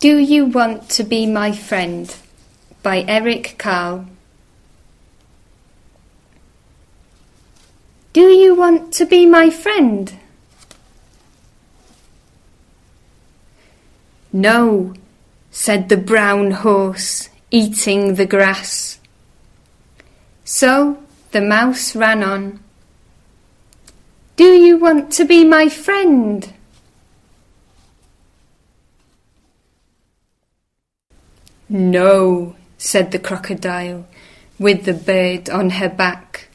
Do You Want to Be My Friend? by Eric Carle. Do you want to be my friend? No, said the brown horse, eating the grass. So the mouse ran on. Do you want to be my friend? No, said the crocodile, with the bird on her back.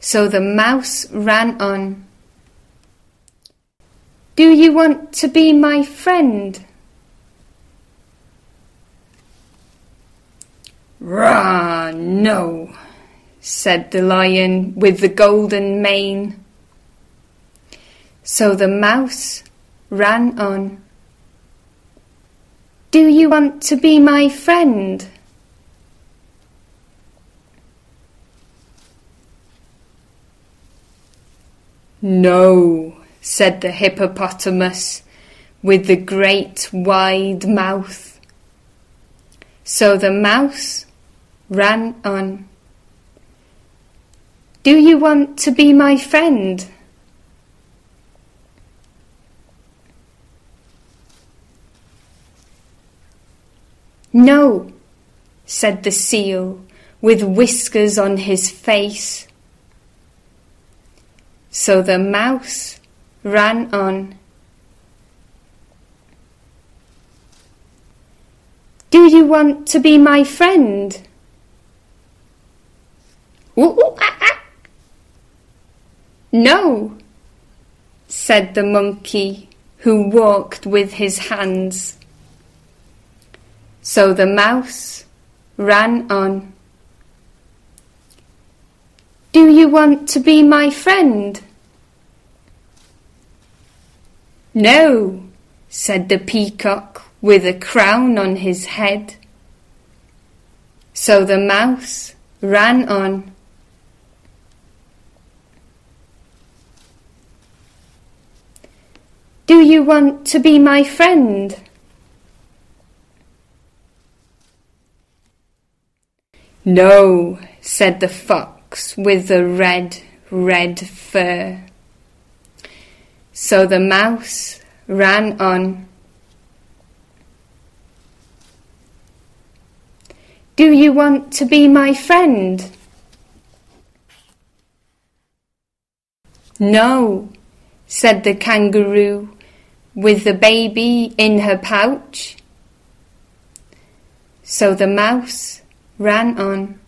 So the mouse ran on. Do you want to be my friend? Rah, no, said the lion with the golden mane. So the mouse ran on. Do you want to be my friend? No, said the hippopotamus with the great wide mouth. So the mouse ran on. Do you want to be my friend? No, said the seal, with whiskers on his face. So the mouse ran on. Do you want to be my friend? Ooh, ooh, ah, ah. No, said the monkey, who walked with his hands. So the mouse ran on. Do you want to be my friend? No, said the peacock with a crown on his head. So the mouse ran on. Do you want to be my friend? No, said the fox with the red, red fur. So the mouse ran on. Do you want to be my friend? No, said the kangaroo with the baby in her pouch. So the mouse ran on.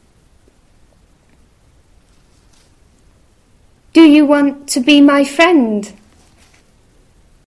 Do you want to be my friend?